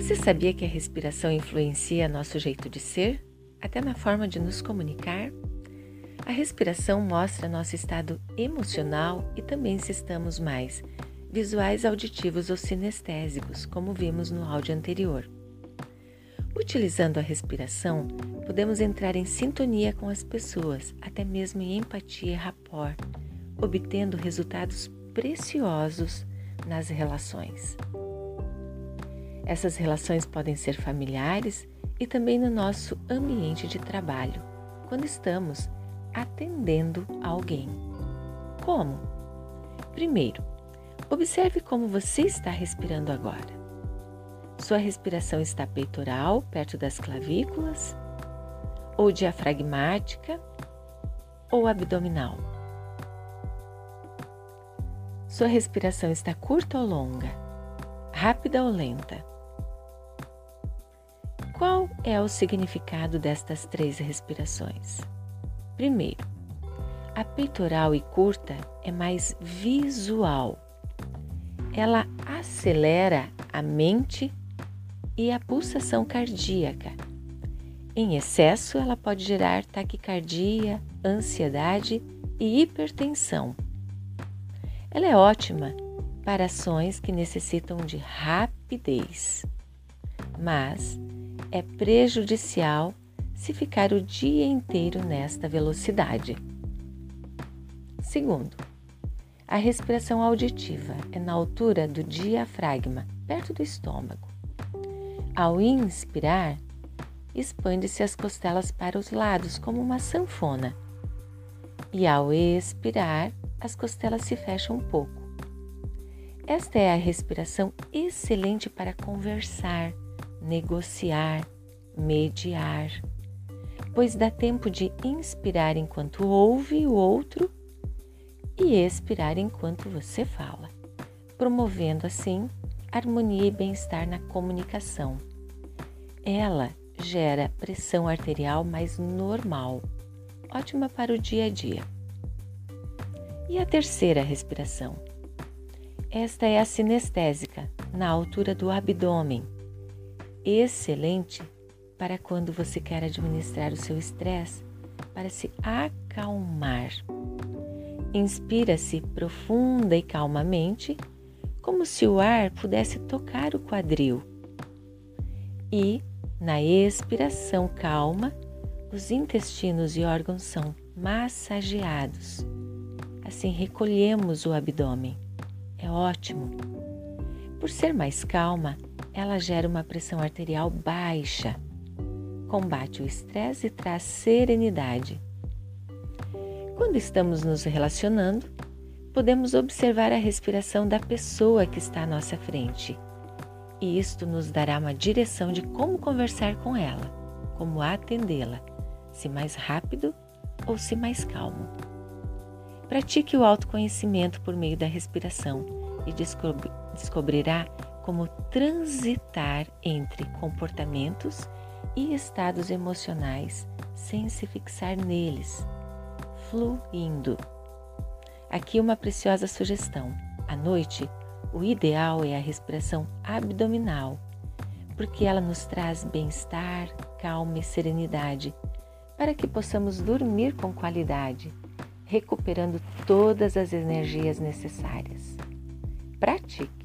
Você sabia que a respiração influencia nosso jeito de ser, até na forma de nos comunicar? A respiração mostra nosso estado emocional e também se estamos mais visuais, auditivos ou sinestésicos, como vimos no áudio anterior. Utilizando a respiração, podemos entrar em sintonia com as pessoas, até mesmo em empatia e rapport, obtendo resultados preciosos nas relações. Essas relações podem ser familiares e também no nosso ambiente de trabalho, quando estamos atendendo alguém. Como? Primeiro, observe como você está respirando agora. Sua respiração está peitoral, perto das clavículas, ou diafragmática, ou abdominal. Sua respiração está curta ou longa, rápida ou lenta? É o significado destas três respirações? Primeiro, a peitoral e curta é mais visual. Ela acelera a mente e a pulsação cardíaca. Em excesso, ela pode gerar taquicardia, ansiedade e hipertensão. Ela é ótima para ações que necessitam de rapidez, mas é prejudicial se ficar o dia inteiro nesta velocidade. Segundo, a respiração auditiva é na altura do diafragma, perto do estômago. Ao inspirar, expande-se as costelas para os lados como uma sanfona. E ao expirar, as costelas se fecham um pouco. Esta é a respiração excelente para conversar, negociar, mediar, pois dá tempo de inspirar enquanto ouve o outro e expirar enquanto você fala, promovendo assim harmonia e bem-estar na comunicação. Ela gera pressão arterial mais normal, ótima para o dia a dia. E a terceira respiração? Esta é a sinestésica, na altura do abdômen. Excelente para quando você quer administrar o seu estresse, para se acalmar. Inspira-se profunda e calmamente, como se o ar pudesse tocar o quadril. E, na expiração calma, os intestinos e órgãos são massageados Assim recolhemos o abdômen. É ótimo. Por ser mais calma, ela gera uma pressão arterial baixa, combate o estresse e traz serenidade. Quando estamos nos relacionando, podemos observar a respiração da pessoa que está à nossa frente. E isto nos dará uma direção de como conversar com ela, como atendê-la, se mais rápido ou se mais calmo. Pratique o autoconhecimento por meio da respiração e descobrirá como transitar entre comportamentos e estados emocionais sem se fixar neles, fluindo. Aqui uma preciosa sugestão. À noite, o ideal é a respiração abdominal, porque ela nos traz bem-estar, calma e serenidade, para que possamos dormir com qualidade recuperando todas as energias necessárias. Pratique!